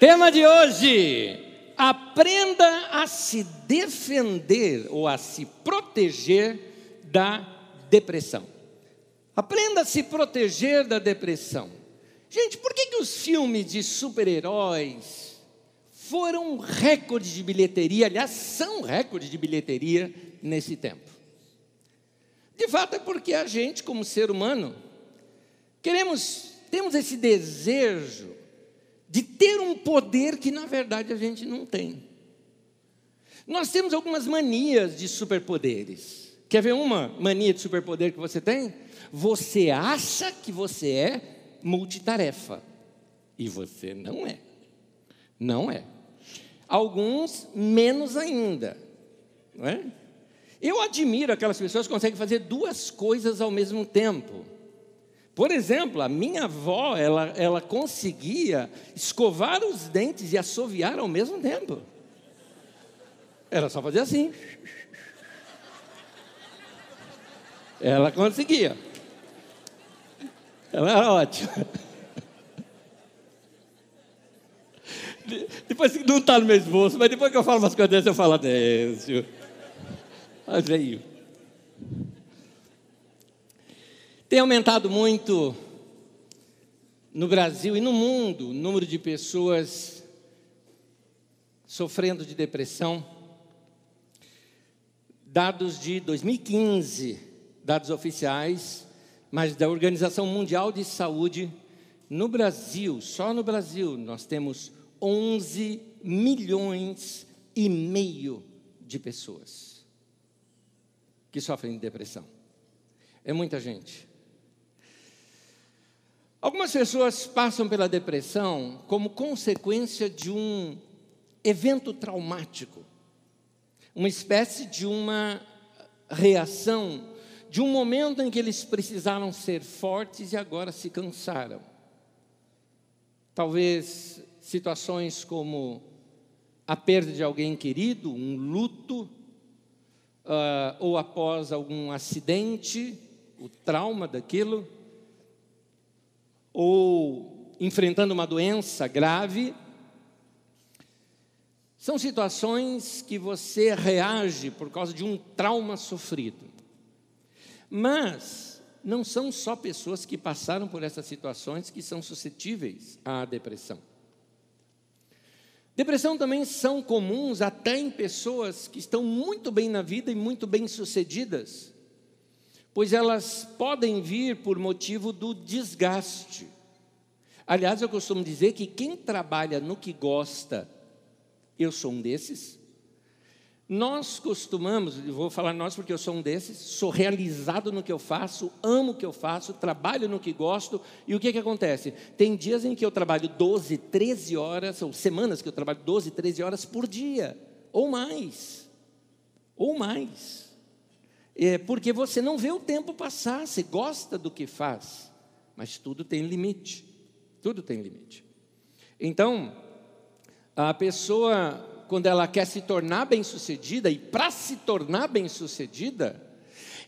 Tema de hoje: aprenda a se defender ou a se proteger da depressão. Aprenda a se proteger da depressão. Gente, por que, que os filmes de super-heróis foram recorde de bilheteria? Aliás, são recorde de bilheteria nesse tempo. De fato, é porque a gente, como ser humano, queremos, temos esse desejo de ter um poder que na verdade a gente não tem. Nós temos algumas manias de superpoderes. Quer ver uma mania de superpoder que você tem? Você acha que você é multitarefa e você não é. Não é. Alguns menos ainda, não é? Eu admiro aquelas pessoas que conseguem fazer duas coisas ao mesmo tempo. Por exemplo, a minha avó, ela, ela conseguia escovar os dentes e assoviar ao mesmo tempo. Era só fazer assim. Ela conseguia. Ela era ótima. Depois não está no meu esboço, mas depois que eu falo umas coisas dessas, eu falo, Décio. Mas veio. Tem aumentado muito no Brasil e no mundo o número de pessoas sofrendo de depressão. Dados de 2015, dados oficiais, mas da Organização Mundial de Saúde, no Brasil, só no Brasil, nós temos 11 milhões e meio de pessoas que sofrem de depressão. É muita gente. Algumas pessoas passam pela depressão como consequência de um evento traumático, uma espécie de uma reação, de um momento em que eles precisaram ser fortes e agora se cansaram. Talvez situações como a perda de alguém querido, um luto, uh, ou após algum acidente, o trauma daquilo, ou enfrentando uma doença grave. São situações que você reage por causa de um trauma sofrido. Mas não são só pessoas que passaram por essas situações que são suscetíveis à depressão. Depressão também são comuns até em pessoas que estão muito bem na vida e muito bem sucedidas, pois elas podem vir por motivo do desgaste. Aliás, eu costumo dizer que quem trabalha no que gosta, eu sou um desses, nós costumamos, vou falar nós porque eu sou um desses, sou realizado no que eu faço, amo o que eu faço, trabalho no que gosto, e o que, que acontece? Tem dias em que eu trabalho 12, 13 horas, ou semanas que eu trabalho 12, 13 horas por dia, ou mais, ou mais. É porque você não vê o tempo passar, você gosta do que faz, mas tudo tem limite, tudo tem limite. Então, a pessoa quando ela quer se tornar bem-sucedida, e para se tornar bem-sucedida,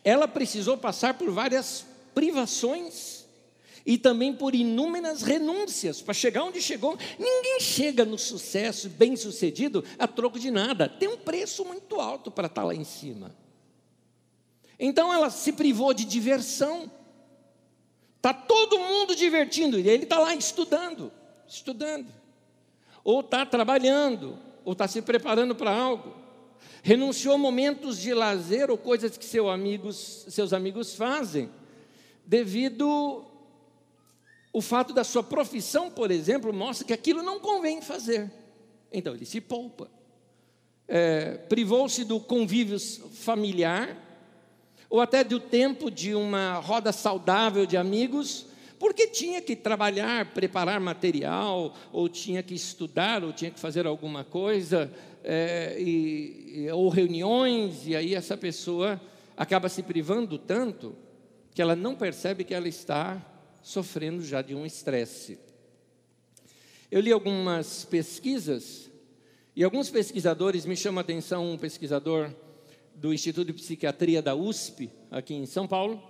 ela precisou passar por várias privações e também por inúmeras renúncias para chegar onde chegou. Ninguém chega no sucesso bem-sucedido a troco de nada, tem um preço muito alto para estar lá em cima. Então ela se privou de diversão. Está todo mundo divertindo, e ele está lá estudando, estudando. Ou está trabalhando, ou está se preparando para algo. Renunciou momentos de lazer ou coisas que seu amigos, seus amigos fazem, devido o fato da sua profissão, por exemplo, mostra que aquilo não convém fazer. Então ele se poupa. É, Privou-se do convívio familiar, ou até do tempo de uma roda saudável de amigos, porque tinha que trabalhar, preparar material, ou tinha que estudar, ou tinha que fazer alguma coisa, é, e, ou reuniões, e aí essa pessoa acaba se privando tanto que ela não percebe que ela está sofrendo já de um estresse. Eu li algumas pesquisas, e alguns pesquisadores, me chama a atenção um pesquisador do Instituto de Psiquiatria da USP, aqui em São Paulo,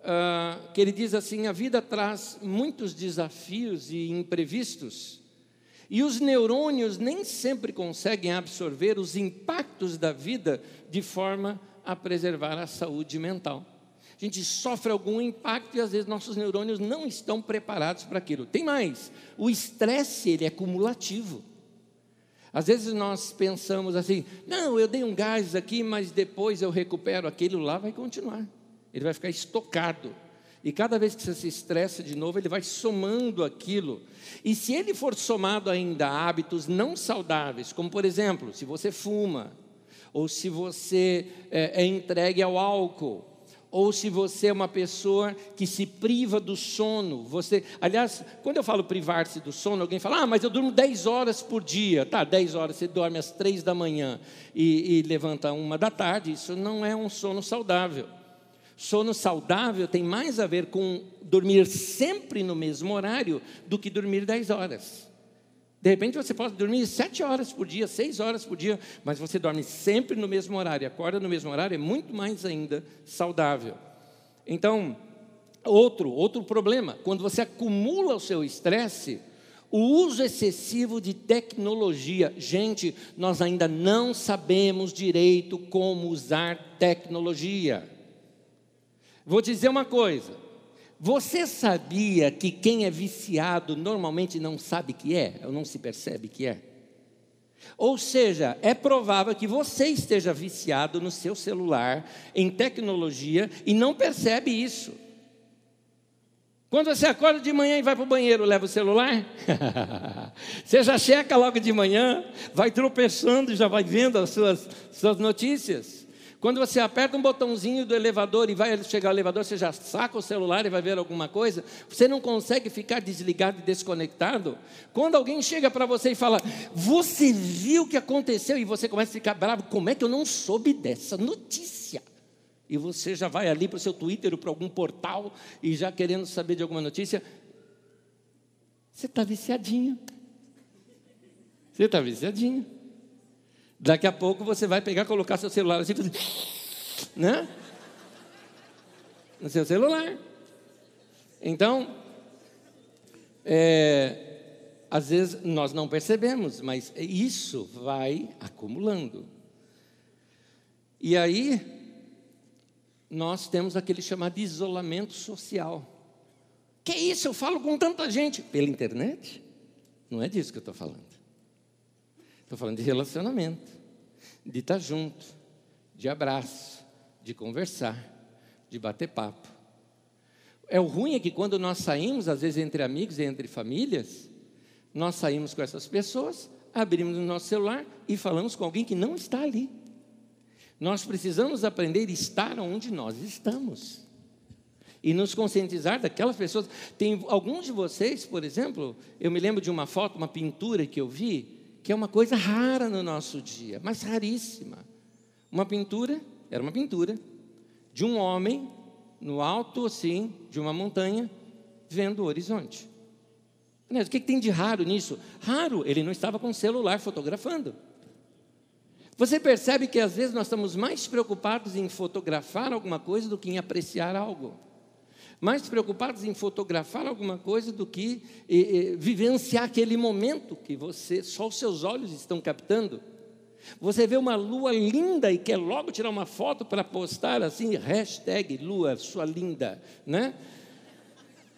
uh, que ele diz assim: a vida traz muitos desafios e imprevistos, E os neurônios nem sempre conseguem absorver os impactos da vida de forma a preservar a saúde mental. A gente sofre algum impacto e às vezes nossos neurônios não estão preparados para aquilo. Tem mais, o estresse ele é cumulativo. Às vezes nós pensamos assim: não, eu dei um gás aqui, mas depois eu recupero aquilo lá, vai continuar. Ele vai ficar estocado. E cada vez que você se estressa de novo, ele vai somando aquilo. E se ele for somado ainda a hábitos não saudáveis, como por exemplo, se você fuma, ou se você é, é entregue ao álcool, ou se você é uma pessoa que se priva do sono. Você, aliás, quando eu falo privar-se do sono, alguém fala: "Ah, mas eu durmo 10 horas por dia". Tá, 10 horas, você dorme às 3 da manhã e, e levanta uma da tarde, isso não é um sono saudável. Sono saudável tem mais a ver com dormir sempre no mesmo horário do que dormir 10 horas. De repente você pode dormir sete horas por dia, seis horas por dia, mas você dorme sempre no mesmo horário, acorda no mesmo horário, é muito mais ainda saudável. Então, outro, outro problema, quando você acumula o seu estresse, o uso excessivo de tecnologia. Gente, nós ainda não sabemos direito como usar tecnologia. Vou dizer uma coisa: você sabia que quem é viciado normalmente não sabe que é, ou não se percebe que é? Ou seja, é provável que você esteja viciado no seu celular, em tecnologia, e não percebe isso. Quando você acorda de manhã e vai para o banheiro, leva o celular? você já checa logo de manhã, vai tropeçando e já vai vendo as suas, suas notícias. Quando você aperta um botãozinho do elevador e vai chegar ao elevador, você já saca o celular e vai ver alguma coisa, você não consegue ficar desligado e desconectado. Quando alguém chega para você e fala, você viu o que aconteceu? E você começa a ficar bravo, como é que eu não soube dessa notícia? E você já vai ali para o seu Twitter ou para algum portal e já querendo saber de alguma notícia. Você está viciadinho. Você está viciadinho. Daqui a pouco você vai pegar, colocar seu celular assim, né? No seu celular. Então, é, às vezes nós não percebemos, mas isso vai acumulando. E aí, nós temos aquele chamado isolamento social. Que isso? Eu falo com tanta gente pela internet? Não é disso que eu estou falando. Estou falando de relacionamento, de estar junto, de abraço, de conversar, de bater papo. É o ruim é que quando nós saímos, às vezes entre amigos e entre famílias, nós saímos com essas pessoas, abrimos o nosso celular e falamos com alguém que não está ali. Nós precisamos aprender a estar onde nós estamos e nos conscientizar daquelas pessoas. Tem alguns de vocês, por exemplo, eu me lembro de uma foto, uma pintura que eu vi, que é uma coisa rara no nosso dia, mas raríssima. Uma pintura, era uma pintura, de um homem no alto, assim, de uma montanha, vendo o horizonte. O que, tem de raro nisso? Raro, ele não estava com o celular fotografando. Você percebe que às vezes nós estamos mais preocupados em fotografar alguma coisa do que em apreciar algo mais preocupados em fotografar alguma coisa do que vivenciar aquele momento que você, só os seus olhos estão captando. Você vê uma lua linda e quer logo tirar uma foto para postar assim, hashtag lua, sua linda, né?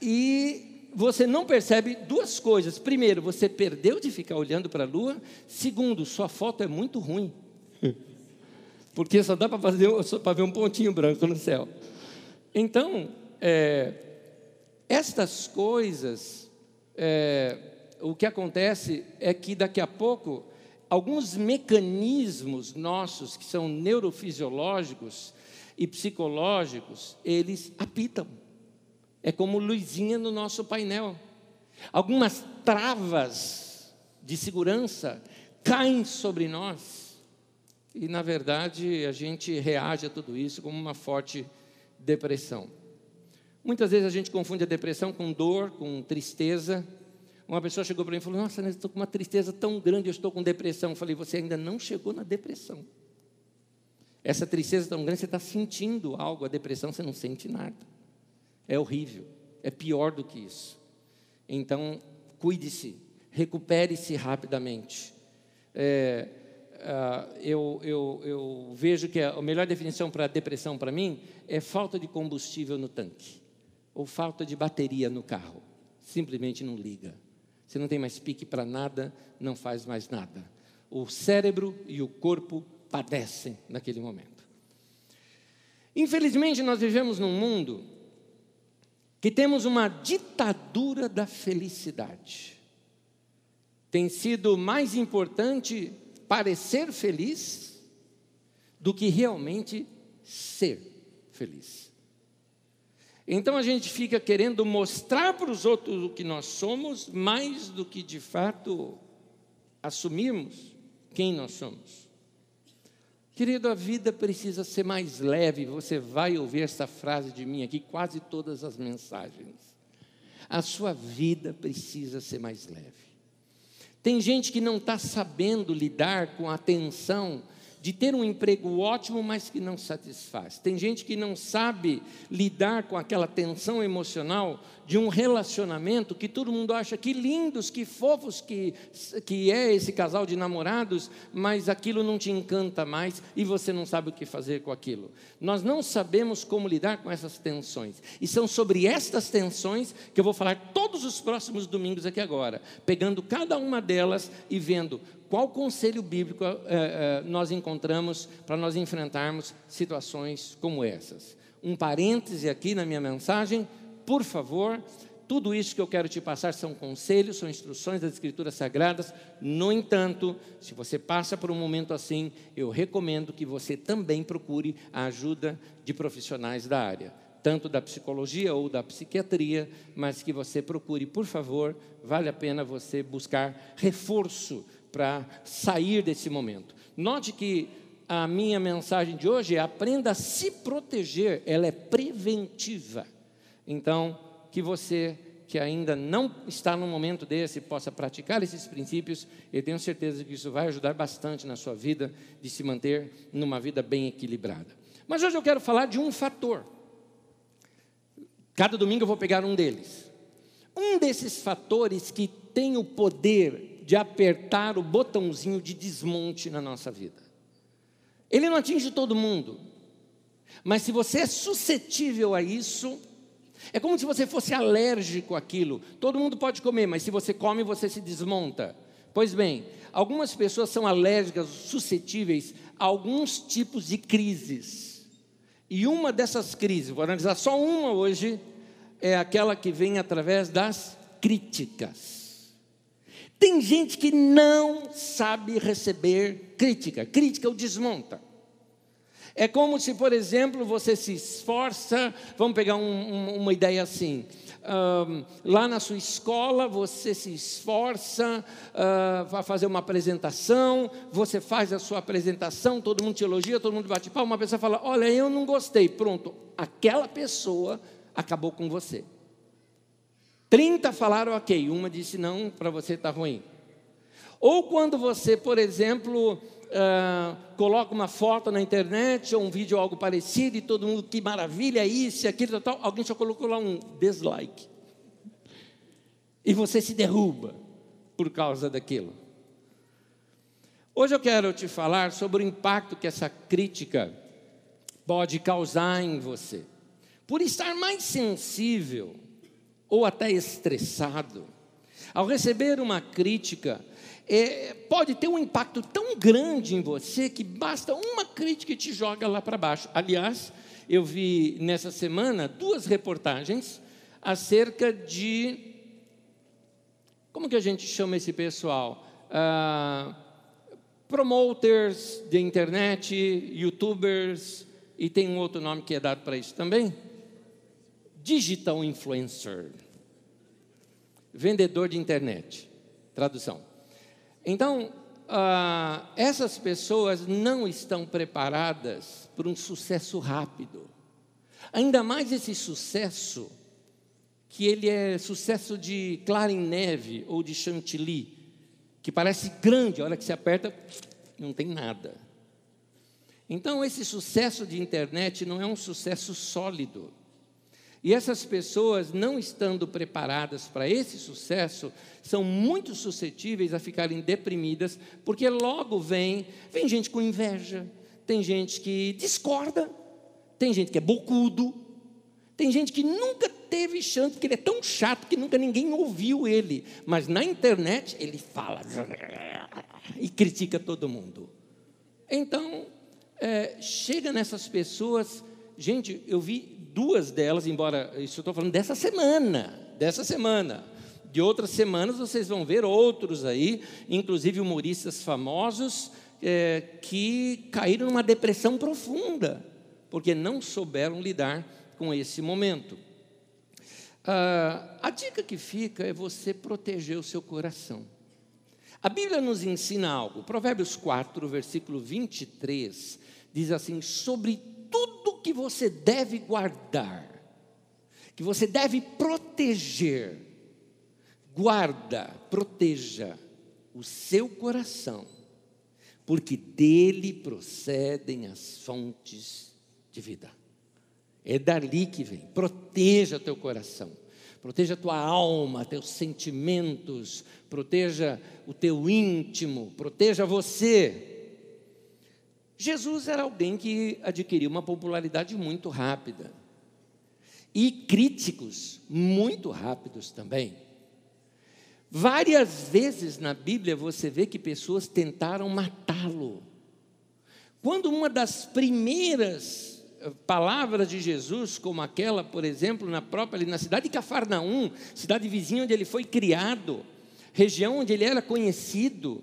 E você não percebe duas coisas. Primeiro, você perdeu de ficar olhando para a lua. Segundo, sua foto é muito ruim. Porque só dá para fazer para ver um pontinho branco no céu. Então, é, estas coisas, é, o que acontece é que daqui a pouco, alguns mecanismos nossos, que são neurofisiológicos e psicológicos, eles apitam. É como luzinha no nosso painel. Algumas travas de segurança caem sobre nós. E, na verdade, a gente reage a tudo isso como uma forte depressão. Muitas vezes a gente confunde a depressão com dor, com tristeza. Uma pessoa chegou para mim e falou: Nossa, eu estou com uma tristeza tão grande, eu estou com depressão. Eu falei: Você ainda não chegou na depressão. Essa tristeza tão grande, você está sentindo algo. A depressão, você não sente nada. É horrível. É pior do que isso. Então, cuide-se. recupere-se rapidamente. É, uh, eu, eu, eu vejo que a melhor definição para depressão para mim é falta de combustível no tanque ou falta de bateria no carro. Simplesmente não liga. Você não tem mais pique para nada, não faz mais nada. O cérebro e o corpo padecem naquele momento. Infelizmente, nós vivemos num mundo que temos uma ditadura da felicidade. Tem sido mais importante parecer feliz do que realmente ser feliz. Então a gente fica querendo mostrar para os outros o que nós somos, mais do que de fato assumirmos quem nós somos. Querido, a vida precisa ser mais leve. Você vai ouvir essa frase de mim aqui quase todas as mensagens. A sua vida precisa ser mais leve. Tem gente que não está sabendo lidar com a tensão de ter um emprego ótimo, mas que não satisfaz. Tem gente que não sabe lidar com aquela tensão emocional de um relacionamento que todo mundo acha que lindos, que fofos que, que é esse casal de namorados, mas aquilo não te encanta mais e você não sabe o que fazer com aquilo. Nós não sabemos como lidar com essas tensões. E são sobre estas tensões que eu vou falar todos os próximos domingos aqui agora, pegando cada uma delas e vendo qual conselho bíblico é, é, nós encontramos para nós enfrentarmos situações como essas. Um parêntese aqui na minha mensagem por favor, tudo isso que eu quero te passar são conselhos, são instruções das Escrituras Sagradas. No entanto, se você passa por um momento assim, eu recomendo que você também procure a ajuda de profissionais da área, tanto da psicologia ou da psiquiatria, mas que você procure, por favor, vale a pena você buscar reforço para sair desse momento. Note que a minha mensagem de hoje é aprenda a se proteger, ela é preventiva. Então, que você que ainda não está no momento desse possa praticar esses princípios, eu tenho certeza que isso vai ajudar bastante na sua vida de se manter numa vida bem equilibrada. Mas hoje eu quero falar de um fator. Cada domingo eu vou pegar um deles. Um desses fatores que tem o poder de apertar o botãozinho de desmonte na nossa vida. Ele não atinge todo mundo, mas se você é suscetível a isso, é como se você fosse alérgico àquilo. Todo mundo pode comer, mas se você come, você se desmonta. Pois bem, algumas pessoas são alérgicas, suscetíveis a alguns tipos de crises. E uma dessas crises, vou analisar só uma hoje, é aquela que vem através das críticas. Tem gente que não sabe receber crítica. Crítica o desmonta. É como se, por exemplo, você se esforça, vamos pegar um, um, uma ideia assim. Um, lá na sua escola, você se esforça uh, para fazer uma apresentação, você faz a sua apresentação, todo mundo te elogia, todo mundo bate palma, uma pessoa fala: Olha, eu não gostei. Pronto, aquela pessoa acabou com você. 30 falaram ok, uma disse não, para você está ruim. Ou quando você, por exemplo, uh, coloca uma foto na internet ou um vídeo ou algo parecido e todo mundo, que maravilha, isso, aquilo, tal, alguém só colocou lá um dislike. E você se derruba por causa daquilo. Hoje eu quero te falar sobre o impacto que essa crítica pode causar em você. Por estar mais sensível ou até estressado, ao receber uma crítica, é, pode ter um impacto tão grande em você que basta uma crítica e te joga lá para baixo. Aliás, eu vi nessa semana duas reportagens acerca de. Como que a gente chama esse pessoal? Ah, promoters de internet, youtubers, e tem um outro nome que é dado para isso também: digital influencer. Vendedor de internet. Tradução. Então, ah, essas pessoas não estão preparadas para um sucesso rápido. Ainda mais esse sucesso, que ele é sucesso de clara em neve ou de chantilly, que parece grande, a hora que se aperta, não tem nada. Então, esse sucesso de internet não é um sucesso sólido. E essas pessoas, não estando preparadas para esse sucesso, são muito suscetíveis a ficarem deprimidas, porque logo vem, vem gente com inveja, tem gente que discorda, tem gente que é bocudo, tem gente que nunca teve chance, porque ele é tão chato que nunca ninguém ouviu ele. Mas na internet ele fala e critica todo mundo. Então, é, chega nessas pessoas, gente, eu vi duas delas, embora isso eu estou falando dessa semana, dessa semana. De outras semanas vocês vão ver outros aí, inclusive humoristas famosos, é, que caíram numa depressão profunda, porque não souberam lidar com esse momento. Ah, a dica que fica é você proteger o seu coração. A Bíblia nos ensina algo. Provérbios 4, versículo 23, diz assim: Sobre que você deve guardar, que você deve proteger, guarda, proteja o seu coração, porque dele procedem as fontes de vida. É dali que vem. Proteja teu coração. Proteja tua alma, teus sentimentos, proteja o teu íntimo, proteja você. Jesus era alguém que adquiriu uma popularidade muito rápida. E críticos muito rápidos também. Várias vezes na Bíblia você vê que pessoas tentaram matá-lo. Quando uma das primeiras palavras de Jesus, como aquela, por exemplo, na própria na cidade de Cafarnaum, cidade vizinha onde ele foi criado, região onde ele era conhecido,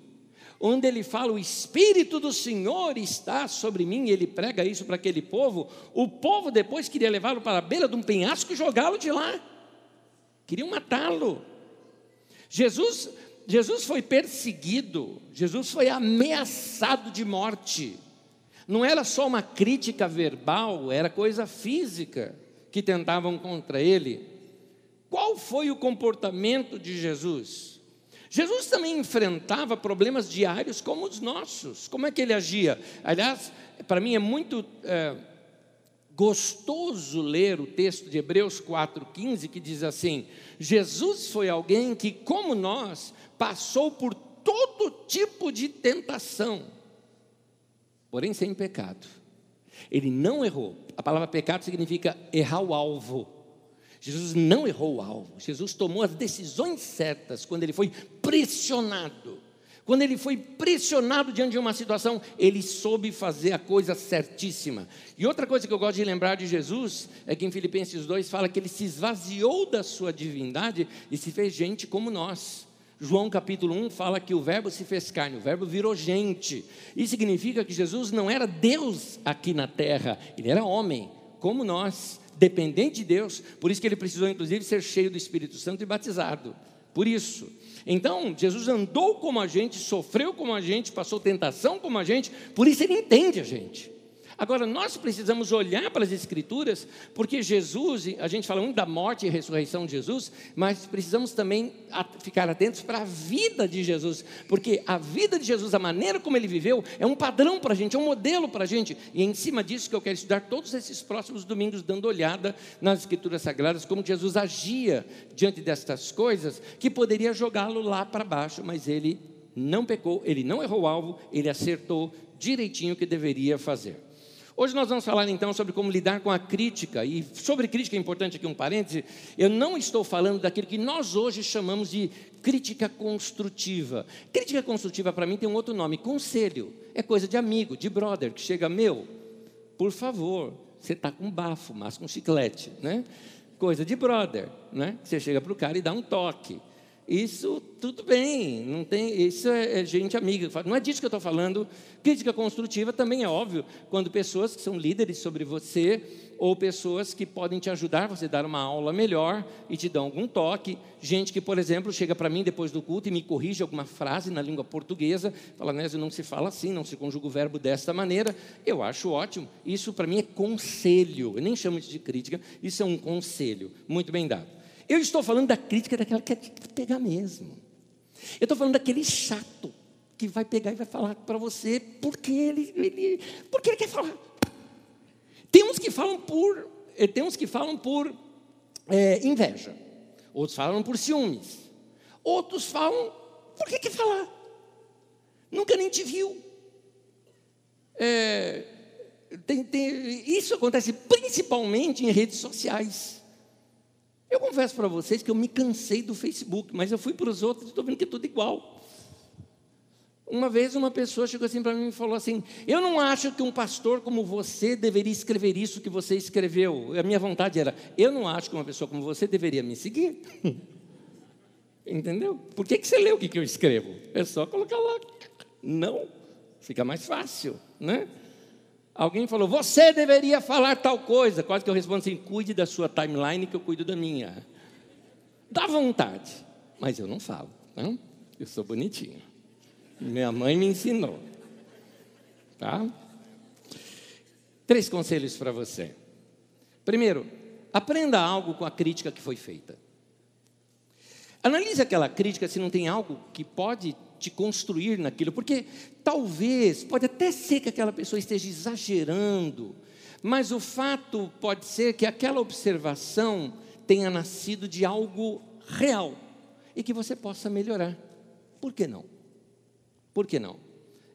onde ele fala: O Espírito do Senhor está sobre mim, e ele prega isso para aquele povo. O povo depois queria levá-lo para a beira de um penhasco e jogá-lo de lá, queriam matá-lo. Jesus, Jesus foi perseguido, Jesus foi ameaçado de morte. Não era só uma crítica verbal, era coisa física que tentavam contra ele. Qual foi o comportamento de Jesus? Jesus também enfrentava problemas diários como os nossos. Como é que ele agia? Aliás, para mim é muito é, gostoso ler o texto de Hebreus 4,15 que diz assim: Jesus foi alguém que, como nós, passou por todo tipo de tentação porém sem pecado. Ele não errou. A palavra pecado significa errar o alvo. Jesus não errou o alvo. Jesus tomou as decisões certas quando ele foi pressionado. Quando ele foi pressionado diante de uma situação, ele soube fazer a coisa certíssima. E outra coisa que eu gosto de lembrar de Jesus é que em Filipenses 2 fala que ele se esvaziou da sua divindade e se fez gente como nós. João capítulo 1 fala que o Verbo se fez carne, o Verbo virou gente. Isso significa que Jesus não era Deus aqui na terra, ele era homem, como nós, dependente de Deus, por isso que ele precisou, inclusive, ser cheio do Espírito Santo e batizado. Por isso. Então, Jesus andou como a gente, sofreu como a gente, passou tentação como a gente, por isso ele entende a gente. Agora, nós precisamos olhar para as Escrituras, porque Jesus, a gente fala muito da morte e ressurreição de Jesus, mas precisamos também ficar atentos para a vida de Jesus, porque a vida de Jesus, a maneira como ele viveu, é um padrão para a gente, é um modelo para a gente, e é em cima disso que eu quero estudar todos esses próximos domingos, dando olhada nas Escrituras Sagradas, como Jesus agia diante destas coisas, que poderia jogá-lo lá para baixo, mas ele não pecou, ele não errou o alvo, ele acertou direitinho o que deveria fazer. Hoje nós vamos falar então sobre como lidar com a crítica. E sobre crítica é importante aqui um parêntese. Eu não estou falando daquilo que nós hoje chamamos de crítica construtiva. Crítica construtiva para mim tem um outro nome, conselho. É coisa de amigo, de brother, que chega, meu, por favor, você está com bafo, mas com chiclete, né? Coisa de brother, né? Você chega para o cara e dá um toque. Isso tudo bem, não tem, isso é, é gente amiga. Não é disso que eu estou falando. Crítica construtiva também é óbvio, quando pessoas que são líderes sobre você, ou pessoas que podem te ajudar você dar uma aula melhor e te dão algum toque. Gente que, por exemplo, chega para mim depois do culto e me corrige alguma frase na língua portuguesa, fala, Nésio, não se fala assim, não se conjuga o verbo desta maneira. Eu acho ótimo. Isso para mim é conselho. Eu nem chamo isso de crítica, isso é um conselho. Muito bem dado. Eu estou falando da crítica daquela que quer pegar mesmo. Eu estou falando daquele chato que vai pegar e vai falar para você porque ele, ele, porque ele quer falar. Tem uns que falam por, eh, tem uns que falam por é, inveja, outros falam por ciúmes, outros falam, por que, que falar? Nunca nem te viu. É, tem, tem, isso acontece principalmente em redes sociais. Eu confesso para vocês que eu me cansei do Facebook, mas eu fui para os outros e estou vendo que é tudo igual. Uma vez uma pessoa chegou assim para mim e falou assim: Eu não acho que um pastor como você deveria escrever isso que você escreveu. A minha vontade era: Eu não acho que uma pessoa como você deveria me seguir. Entendeu? Por que, que você lê o que, que eu escrevo? É só colocar lá. Não. Fica mais fácil, né? Alguém falou: Você deveria falar tal coisa. Quase que eu respondo assim: Cuide da sua timeline que eu cuido da minha. Dá vontade, mas eu não falo. Não? Eu sou bonitinho. Minha mãe me ensinou. Tá? Três conselhos para você. Primeiro, aprenda algo com a crítica que foi feita. Analise aquela crítica se não tem algo que pode te construir naquilo, porque talvez, pode até ser que aquela pessoa esteja exagerando, mas o fato pode ser que aquela observação tenha nascido de algo real e que você possa melhorar. Por que não? Por que não?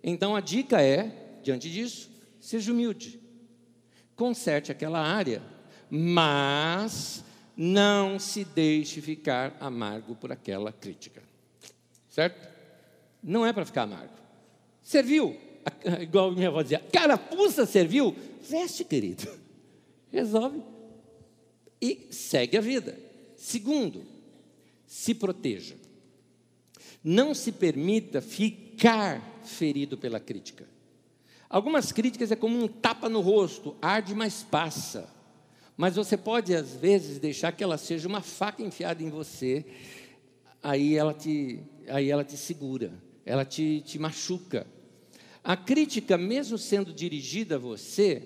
Então a dica é, diante disso, seja humilde. Conserte aquela área, mas não se deixe ficar amargo por aquela crítica. Certo? Não é para ficar amargo. Serviu, igual minha avó dizia, carapuça serviu, veste, querido. Resolve. E segue a vida. Segundo, se proteja. Não se permita ficar ferido pela crítica. Algumas críticas é como um tapa no rosto, arde, mas passa. Mas você pode, às vezes, deixar que ela seja uma faca enfiada em você, aí ela te, aí ela te segura, ela te, te machuca. A crítica, mesmo sendo dirigida a você,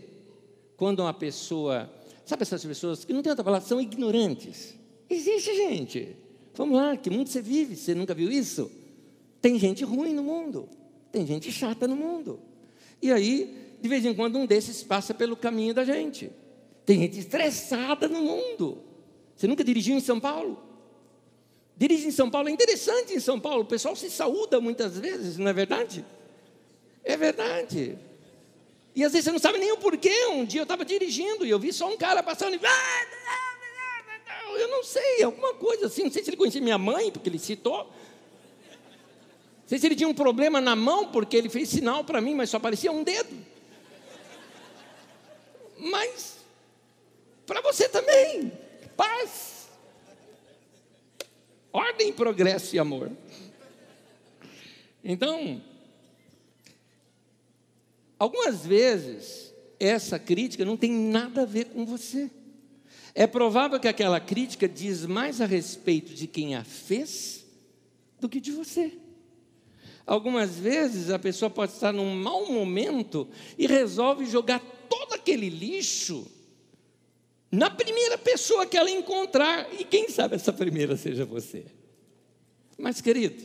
quando uma pessoa. Sabe essas pessoas que não tem outra palavra, são ignorantes. Existe gente. Vamos lá, que mundo você vive? Você nunca viu isso? Tem gente ruim no mundo, tem gente chata no mundo. E aí, de vez em quando, um desses passa pelo caminho da gente. Tem gente estressada no mundo. Você nunca dirigiu em São Paulo? Dirigir em São Paulo é interessante em São Paulo. O pessoal se saúda muitas vezes, não é verdade? É verdade. E às vezes você não sabe nem o porquê. Um dia eu estava dirigindo e eu vi só um cara passando e eu não sei, alguma coisa assim. Não sei se ele conhecia minha mãe, porque ele citou. Não sei se ele tinha um problema na mão, porque ele fez sinal para mim, mas só aparecia um dedo. Mas, para você também, paz, ordem, progresso e amor. Então, algumas vezes, essa crítica não tem nada a ver com você. É provável que aquela crítica diz mais a respeito de quem a fez do que de você. Algumas vezes a pessoa pode estar num mau momento e resolve jogar todo aquele lixo na primeira pessoa que ela encontrar, e quem sabe essa primeira seja você. Mas, querido,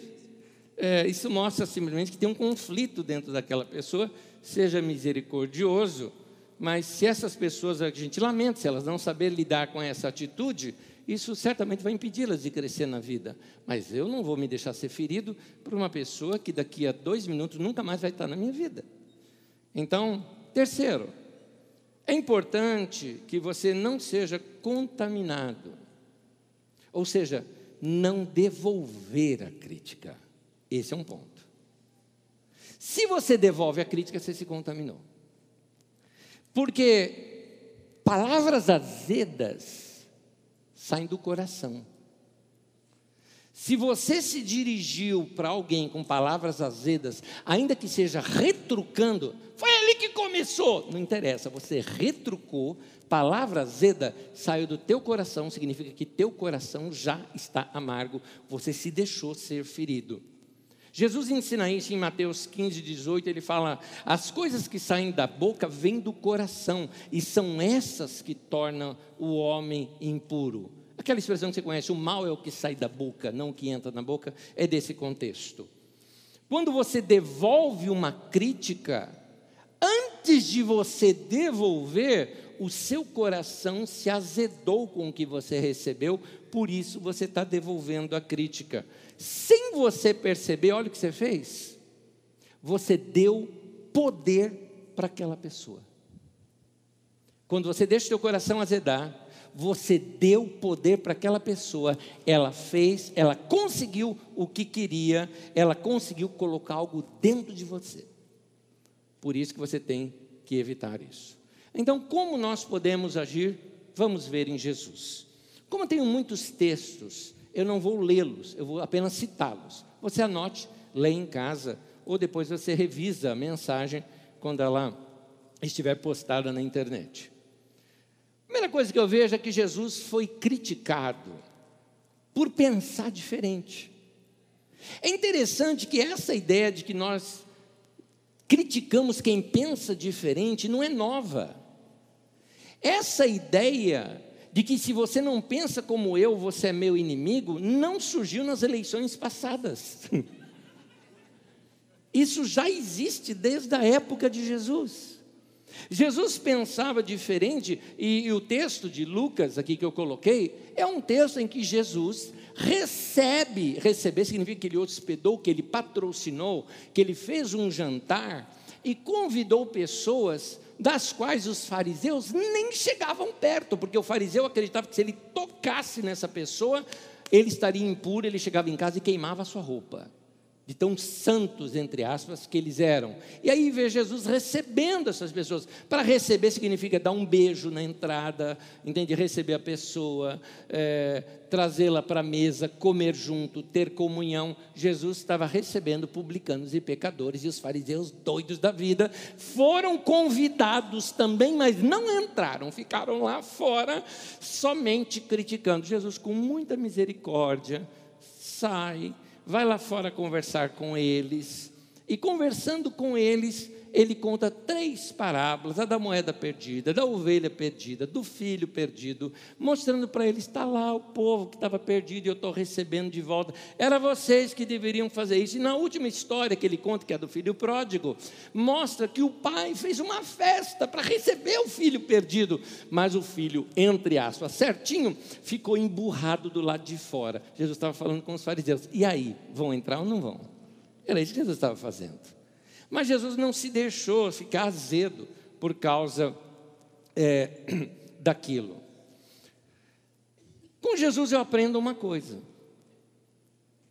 é, isso mostra simplesmente que tem um conflito dentro daquela pessoa, seja misericordioso mas se essas pessoas, a gente lamenta, se elas não saberem lidar com essa atitude, isso certamente vai impedi-las de crescer na vida. Mas eu não vou me deixar ser ferido por uma pessoa que daqui a dois minutos nunca mais vai estar na minha vida. Então, terceiro, é importante que você não seja contaminado. Ou seja, não devolver a crítica. Esse é um ponto. Se você devolve a crítica, você se contaminou. Porque palavras azedas saem do coração. Se você se dirigiu para alguém com palavras azedas, ainda que seja retrucando, foi ele que começou, não interessa, você retrucou, palavra azeda saiu do teu coração, significa que teu coração já está amargo, você se deixou ser ferido. Jesus ensina isso em Mateus 15, 18. Ele fala: as coisas que saem da boca vêm do coração, e são essas que tornam o homem impuro. Aquela expressão que você conhece, o mal é o que sai da boca, não o que entra na boca, é desse contexto. Quando você devolve uma crítica, antes de você devolver, o seu coração se azedou com o que você recebeu, por isso você está devolvendo a crítica. Sem você perceber, olha o que você fez. Você deu poder para aquela pessoa. Quando você deixa o seu coração azedar, você deu poder para aquela pessoa, ela fez, ela conseguiu o que queria, ela conseguiu colocar algo dentro de você. Por isso que você tem que evitar isso. Então, como nós podemos agir? Vamos ver em Jesus. Como eu tenho muitos textos, eu não vou lê-los, eu vou apenas citá-los. Você anote, lê em casa, ou depois você revisa a mensagem quando ela estiver postada na internet. Coisa que eu vejo é que Jesus foi criticado por pensar diferente. É interessante que essa ideia de que nós criticamos quem pensa diferente não é nova. Essa ideia de que se você não pensa como eu, você é meu inimigo, não surgiu nas eleições passadas. Isso já existe desde a época de Jesus. Jesus pensava diferente, e, e, o texto de Lucas, aqui que eu coloquei, é um texto em que Jesus recebe, receber significa que ele hospedou, que ele patrocinou, que ele fez um jantar e convidou pessoas das quais os fariseus nem chegavam perto, porque o fariseu acreditava que se ele tocasse nessa pessoa, ele estaria impuro, ele chegava em casa e queimava a sua roupa de tão santos, entre aspas, que eles eram. E aí vê Jesus recebendo essas pessoas. Para receber significa dar um beijo na entrada, entende? Receber a pessoa, é, trazê-la para a mesa, comer junto, ter comunhão. Jesus estava recebendo publicanos e pecadores, e os fariseus doidos da vida foram convidados também, mas não entraram, ficaram lá fora, somente criticando. Jesus, com muita misericórdia, sai vai lá fora conversar com eles. E conversando com eles, ele conta três parábolas: a da moeda perdida, da ovelha perdida, do filho perdido, mostrando para eles: está lá o povo que estava perdido e eu estou recebendo de volta. Era vocês que deveriam fazer isso. E na última história que ele conta, que é do filho pródigo, mostra que o pai fez uma festa para receber o filho perdido, mas o filho, entre aspas, certinho, ficou emburrado do lado de fora. Jesus estava falando com os fariseus: e aí, vão entrar ou não vão? Era isso que Jesus estava fazendo. Mas Jesus não se deixou ficar azedo por causa é, daquilo. Com Jesus eu aprendo uma coisa: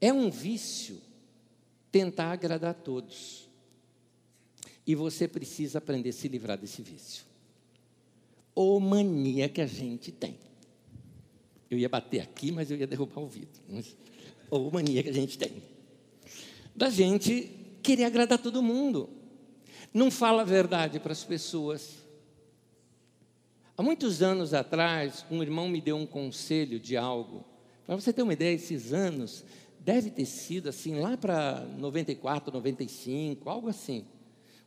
é um vício tentar agradar a todos. E você precisa aprender a se livrar desse vício. Ou mania que a gente tem. Eu ia bater aqui, mas eu ia derrubar o vidro. Ou mania que a gente tem. Da gente querer agradar todo mundo. Não fala a verdade para as pessoas. Há muitos anos atrás, um irmão me deu um conselho de algo. Para você ter uma ideia, esses anos deve ter sido assim lá para 94, 95, algo assim.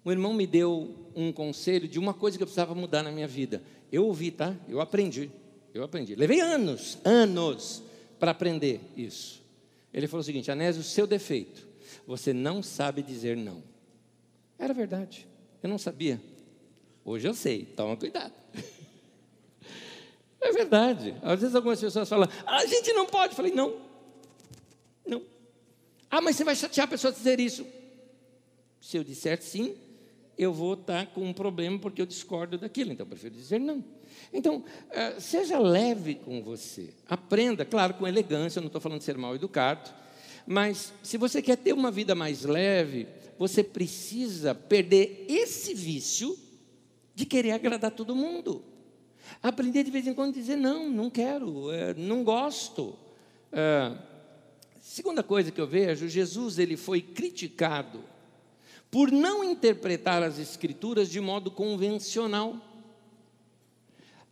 Um irmão me deu um conselho de uma coisa que eu precisava mudar na minha vida. Eu ouvi, tá? Eu aprendi. Eu aprendi. Levei anos, anos para aprender isso. Ele falou o seguinte: Anésio, o seu defeito você não sabe dizer não. Era verdade, eu não sabia. Hoje eu sei, toma cuidado. É verdade. Às vezes algumas pessoas falam, ah, a gente não pode. Eu falei, não, não. Ah, mas você vai chatear a pessoa dizer isso. Se eu disser sim, eu vou estar com um problema porque eu discordo daquilo, então eu prefiro dizer não. Então, eh, seja leve com você, aprenda, claro, com elegância, eu não estou falando de ser mal educado, mas se você quer ter uma vida mais leve, você precisa perder esse vício de querer agradar todo mundo. Aprender de vez em quando a dizer não, não quero, é, não gosto. É, segunda coisa que eu vejo, Jesus ele foi criticado por não interpretar as escrituras de modo convencional.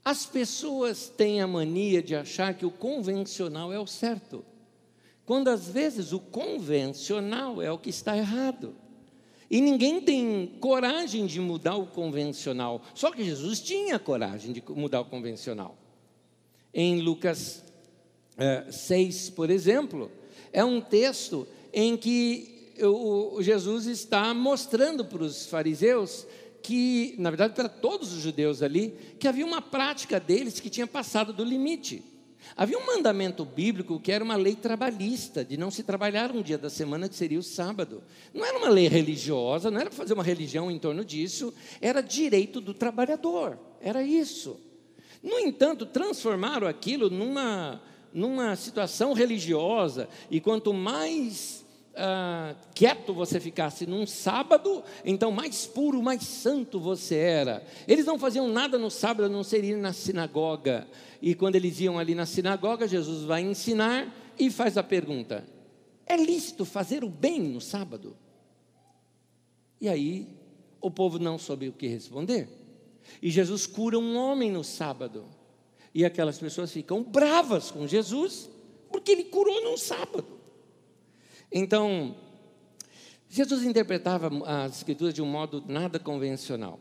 As pessoas têm a mania de achar que o convencional é o certo quando às vezes o convencional é o que está errado. E ninguém tem coragem de mudar o convencional. Só que Jesus tinha coragem de mudar o convencional. Em Lucas é, 6, por exemplo, é um texto em que o Jesus está mostrando para os fariseus que, na verdade, para todos os judeus ali, que havia uma prática deles que tinha passado do limite. Havia um mandamento bíblico que era uma lei trabalhista, de não se trabalhar um dia da semana, que seria o sábado. Não era uma lei religiosa, não era fazer uma religião em torno disso, era direito do trabalhador, era isso. No entanto, transformaram aquilo numa, numa situação religiosa, e quanto mais ah, quieto você ficasse num sábado, então mais puro, mais santo você era. Eles não faziam nada no sábado, a não ser ir na sinagoga. E quando eles iam ali na sinagoga, Jesus vai ensinar e faz a pergunta: é lícito fazer o bem no sábado? E aí o povo não soube o que responder. E Jesus cura um homem no sábado. E aquelas pessoas ficam bravas com Jesus, porque ele curou no sábado. Então, Jesus interpretava as Escrituras de um modo nada convencional.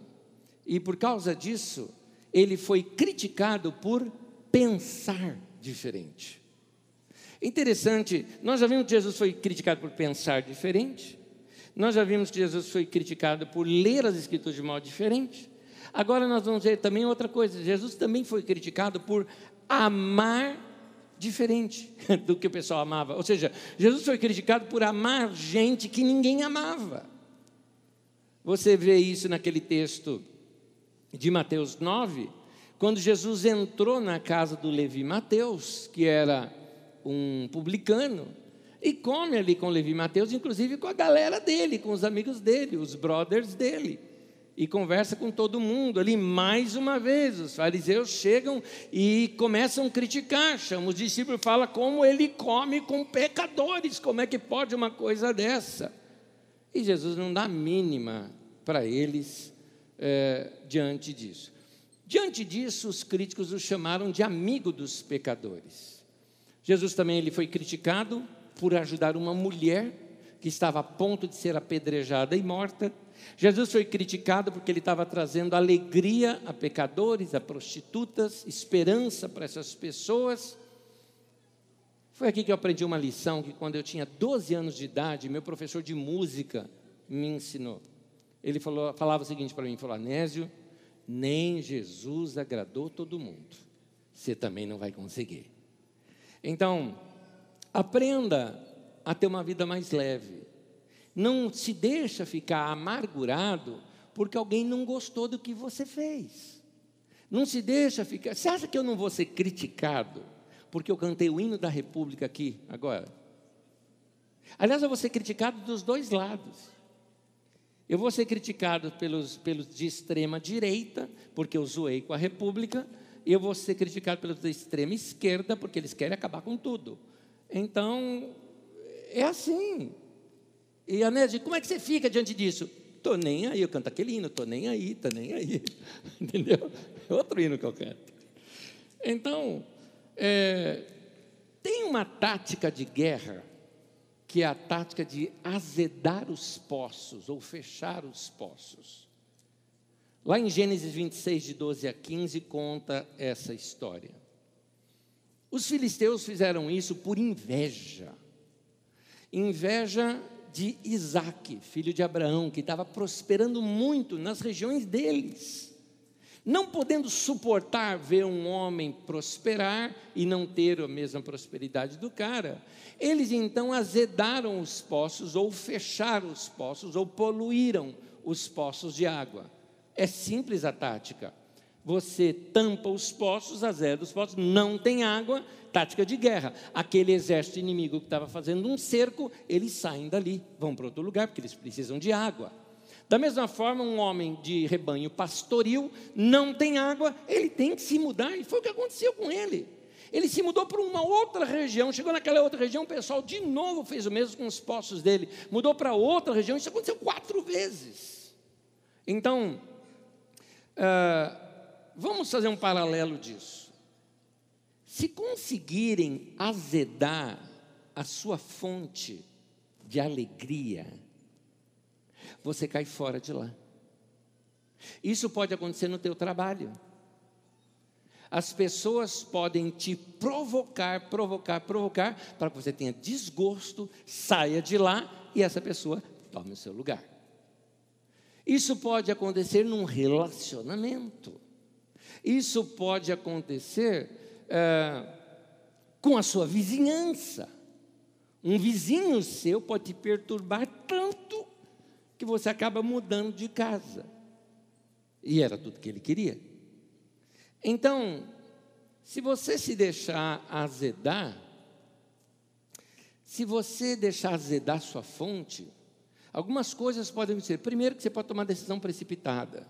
E por causa disso, ele foi criticado por pensar diferente. Interessante, nós já vimos que Jesus foi criticado por pensar diferente, nós já vimos que Jesus foi criticado por ler as Escrituras de modo diferente. Agora nós vamos ver também outra coisa: Jesus também foi criticado por amar diferente do que o pessoal amava. Ou seja, Jesus foi criticado por amar gente que ninguém amava. Você vê isso naquele texto de Mateus 9, quando Jesus entrou na casa do Levi Mateus, que era um publicano, e come ali com Levi Mateus, inclusive com a galera dele, com os amigos dele, os brothers dele e conversa com todo mundo ali. Mais uma vez, os fariseus chegam e começam a criticar, chamam os discípulos e falam como ele come com pecadores, como é que pode uma coisa dessa? E Jesus não dá mínima para eles é, diante disso. Diante disso, os críticos o chamaram de amigo dos pecadores. Jesus também ele foi criticado por ajudar uma mulher que estava a ponto de ser apedrejada e morta Jesus foi criticado porque ele estava trazendo alegria a pecadores, a prostitutas, esperança para essas pessoas. Foi aqui que eu aprendi uma lição que quando eu tinha 12 anos de idade, meu professor de música me ensinou. Ele falou, falava o seguinte para mim, falou: "Anésio, nem Jesus agradou todo mundo. Você também não vai conseguir." Então, aprenda a ter uma vida mais leve. Não se deixa ficar amargurado porque alguém não gostou do que você fez. Não se deixa ficar. Você acha que eu não vou ser criticado porque eu cantei o hino da República aqui agora? Aliás, eu vou ser criticado dos dois lados. Eu vou ser criticado pelos, pelos de extrema direita, porque eu zoei com a República, eu vou ser criticado pelos de extrema esquerda, porque eles querem acabar com tudo. Então, é assim. E a Nésia, como é que você fica diante disso? Tô nem aí, eu canto aquele hino, tô nem aí, tô nem aí. Entendeu? É outro hino que eu canto. Então, é, tem uma tática de guerra, que é a tática de azedar os poços, ou fechar os poços. Lá em Gênesis 26, de 12 a 15, conta essa história. Os filisteus fizeram isso por inveja. Inveja de Isaac, filho de Abraão, que estava prosperando muito nas regiões deles. Não podendo suportar ver um homem prosperar e não ter a mesma prosperidade do cara, eles então azedaram os poços, ou fecharam os poços, ou poluíram os poços de água. É simples a tática. Você tampa os poços, azeda os poços, não tem água, tática de guerra. Aquele exército inimigo que estava fazendo um cerco, eles saem dali, vão para outro lugar, porque eles precisam de água. Da mesma forma, um homem de rebanho pastoril não tem água, ele tem que se mudar, e foi o que aconteceu com ele. Ele se mudou para uma outra região, chegou naquela outra região, o pessoal de novo fez o mesmo com os poços dele, mudou para outra região, isso aconteceu quatro vezes. Então, uh, vamos fazer um paralelo disso. Se conseguirem azedar a sua fonte de alegria, você cai fora de lá. Isso pode acontecer no teu trabalho. As pessoas podem te provocar, provocar, provocar, para que você tenha desgosto, saia de lá e essa pessoa tome o seu lugar. Isso pode acontecer num relacionamento. Isso pode acontecer é, com a sua vizinhança. Um vizinho seu pode te perturbar tanto que você acaba mudando de casa. E era tudo que ele queria. Então, se você se deixar azedar, se você deixar azedar sua fonte, algumas coisas podem ser. Primeiro, que você pode tomar decisão precipitada.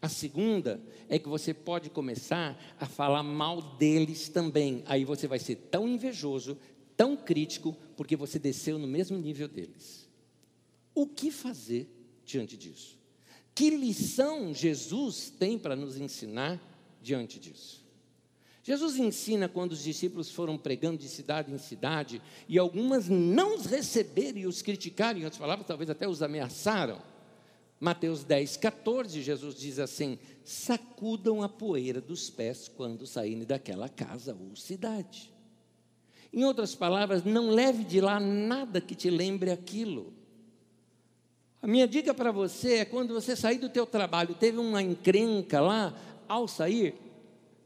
A segunda é que você pode começar a falar mal deles também. Aí você vai ser tão invejoso, tão crítico, porque você desceu no mesmo nível deles. O que fazer diante disso? Que lição Jesus tem para nos ensinar diante disso? Jesus ensina quando os discípulos foram pregando de cidade em cidade e algumas não os receberam e os criticaram, em outras palavras, talvez até os ameaçaram. Mateus 10, 14, Jesus diz assim: sacudam a poeira dos pés quando saírem daquela casa ou cidade. Em outras palavras, não leve de lá nada que te lembre aquilo. A minha dica para você é quando você sair do teu trabalho, teve uma encrenca lá, ao sair,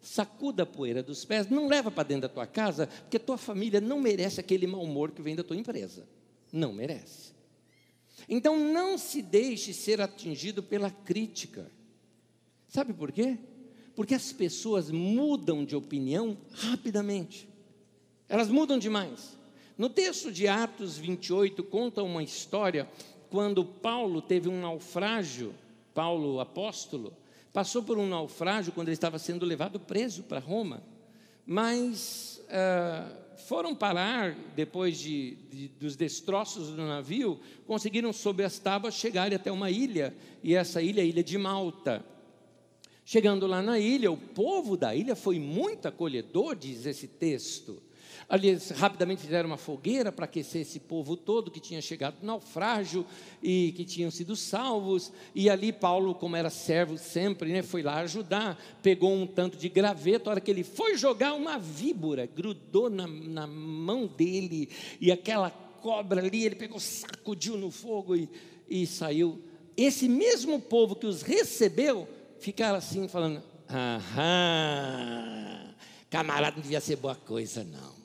sacuda a poeira dos pés, não leva para dentro da tua casa, porque tua família não merece aquele mau humor que vem da tua empresa. Não merece. Então não se deixe ser atingido pela crítica. Sabe por quê? Porque as pessoas mudam de opinião rapidamente. Elas mudam demais. No texto de Atos 28 conta uma história quando Paulo teve um naufrágio, Paulo apóstolo, passou por um naufrágio quando ele estava sendo levado preso para Roma, mas uh, foram parar, depois de, de, dos destroços do navio, conseguiram, sob as tábuas, chegar até uma ilha, e essa ilha é a ilha de Malta. Chegando lá na ilha, o povo da ilha foi muito acolhedor, diz esse texto. Ali rapidamente fizeram uma fogueira para aquecer esse povo todo que tinha chegado do naufrágio e que tinham sido salvos. E ali Paulo, como era servo sempre, né, foi lá ajudar. Pegou um tanto de graveto. A hora que ele foi jogar, uma víbora grudou na, na mão dele. E aquela cobra ali, ele pegou, sacudiu no fogo e, e saiu. Esse mesmo povo que os recebeu, ficaram assim falando: aham, camarada não devia ser boa coisa, não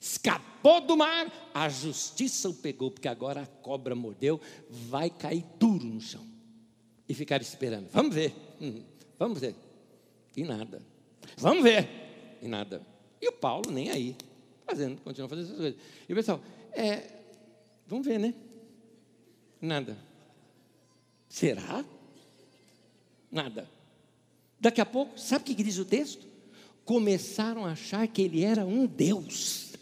escapou do mar, a justiça o pegou, porque agora a cobra mordeu, vai cair duro no chão. E ficar esperando. Vamos ver, hum, vamos ver. E nada. Vamos ver. E nada. E o Paulo nem aí, fazendo, continua fazendo essas coisas. E o pessoal, é, vamos ver, né? Nada. Será? Nada. Daqui a pouco, sabe o que diz o texto? Começaram a achar que ele era um Deus.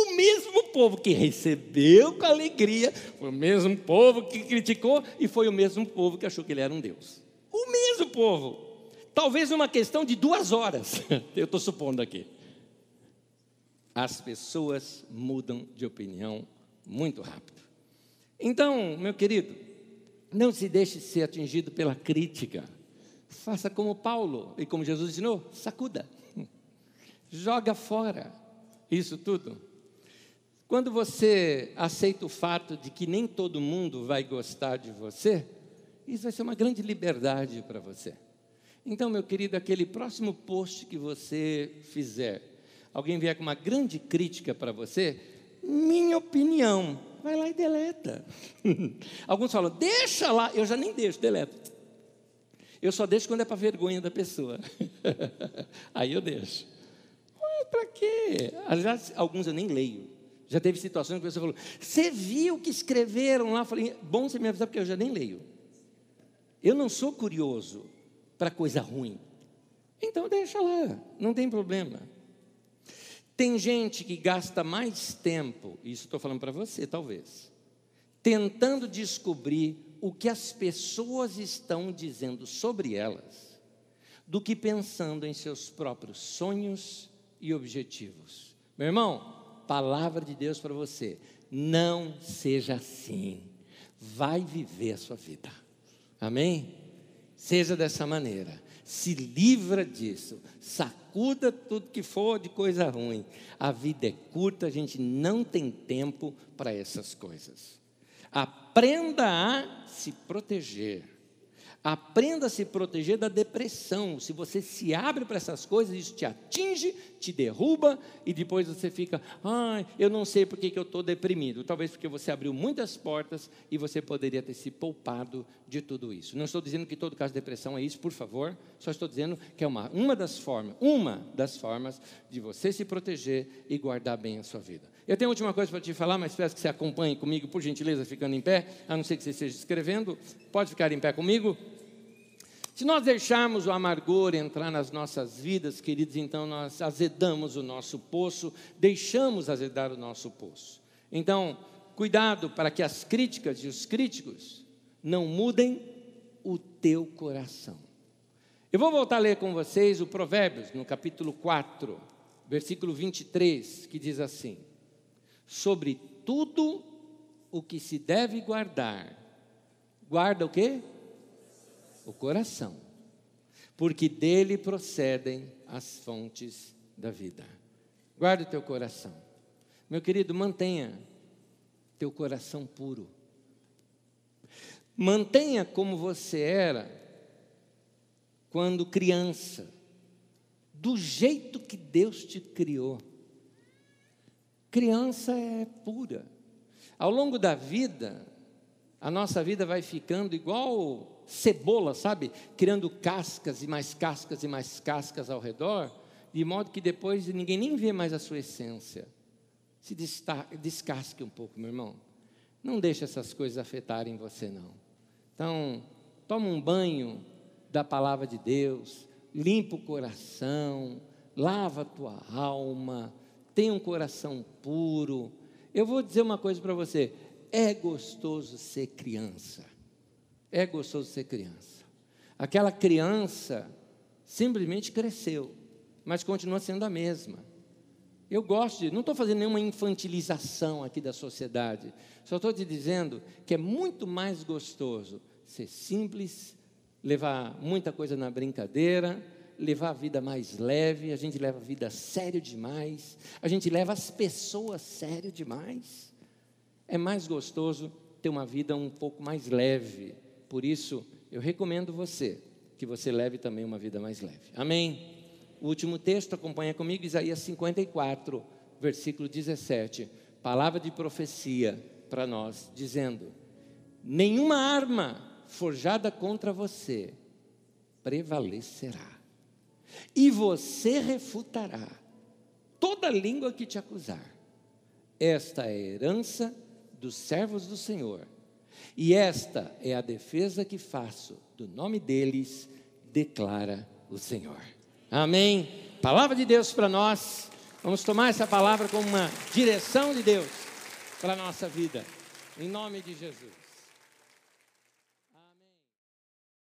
O mesmo povo que recebeu com alegria, foi o mesmo povo que criticou e foi o mesmo povo que achou que ele era um Deus. O mesmo povo. Talvez uma questão de duas horas, eu estou supondo aqui. As pessoas mudam de opinião muito rápido. Então, meu querido, não se deixe ser atingido pela crítica. Faça como Paulo e como Jesus ensinou: sacuda, joga fora isso tudo. Quando você aceita o fato de que nem todo mundo vai gostar de você, isso vai ser uma grande liberdade para você. Então, meu querido, aquele próximo post que você fizer, alguém vier com uma grande crítica para você, minha opinião, vai lá e deleta. Alguns falam, deixa lá, eu já nem deixo, deleto. Eu só deixo quando é para vergonha da pessoa. Aí eu deixo. Para quê? Aliás, alguns eu nem leio. Já teve situações que pessoa falou: Você viu o que escreveram lá? Eu falei: Bom você me avisar, porque eu já nem leio. Eu não sou curioso para coisa ruim. Então deixa lá, não tem problema. Tem gente que gasta mais tempo, isso estou falando para você talvez, tentando descobrir o que as pessoas estão dizendo sobre elas, do que pensando em seus próprios sonhos e objetivos. Meu irmão, palavra de Deus para você. Não seja assim. Vai viver a sua vida. Amém? Seja dessa maneira. Se livra disso. Sacuda tudo que for de coisa ruim. A vida é curta, a gente não tem tempo para essas coisas. Aprenda a se proteger. Aprenda a se proteger da depressão. Se você se abre para essas coisas, isso te atinge, te derruba e depois você fica, ai, ah, eu não sei por que, eu estou deprimido. Talvez porque você abriu muitas portas e você poderia ter se poupado de tudo isso. Não estou dizendo que todo caso de depressão é isso, por favor. Só estou dizendo que é uma, uma das formas, uma das formas de você se proteger e guardar bem a sua vida. Eu tenho a última coisa para te falar, mas peço que você acompanhe comigo, por gentileza, ficando em pé, a não ser que você esteja escrevendo. Pode ficar em pé comigo. Se nós deixarmos o amargor entrar nas nossas vidas, queridos, então nós azedamos o nosso poço, deixamos azedar o nosso poço. Então, cuidado para que as críticas e os críticos não mudem o teu coração. Eu vou voltar a ler com vocês o Provérbios, no capítulo 4, versículo 23, que diz assim: sobre tudo o que se deve guardar. Guarda o quê? O coração. Porque dele procedem as fontes da vida. Guarda o teu coração. Meu querido, mantenha teu coração puro. Mantenha como você era quando criança, do jeito que Deus te criou. Criança é pura. Ao longo da vida, a nossa vida vai ficando igual cebola, sabe? Criando cascas e mais cascas e mais cascas ao redor, de modo que depois ninguém nem vê mais a sua essência. Se descasque um pouco, meu irmão. Não deixe essas coisas afetarem você, não. Então, toma um banho da palavra de Deus, limpa o coração, lava a tua alma, tem um coração puro. Eu vou dizer uma coisa para você: é gostoso ser criança. É gostoso ser criança. Aquela criança simplesmente cresceu, mas continua sendo a mesma. Eu gosto de, não estou fazendo nenhuma infantilização aqui da sociedade, só estou te dizendo que é muito mais gostoso ser simples, levar muita coisa na brincadeira, levar a vida mais leve, a gente leva a vida sério demais, a gente leva as pessoas sério demais. É mais gostoso ter uma vida um pouco mais leve. Por isso, eu recomendo você que você leve também uma vida mais leve. Amém? O último texto, acompanha comigo, Isaías 54, versículo 17. Palavra de profecia para nós, dizendo: Nenhuma arma forjada contra você prevalecerá e você refutará toda língua que te acusar. Esta é a herança dos servos do Senhor, e esta é a defesa que faço do nome deles, declara o Senhor. Amém. Palavra de Deus para nós. Vamos tomar essa palavra como uma direção de Deus para a nossa vida. Em nome de Jesus.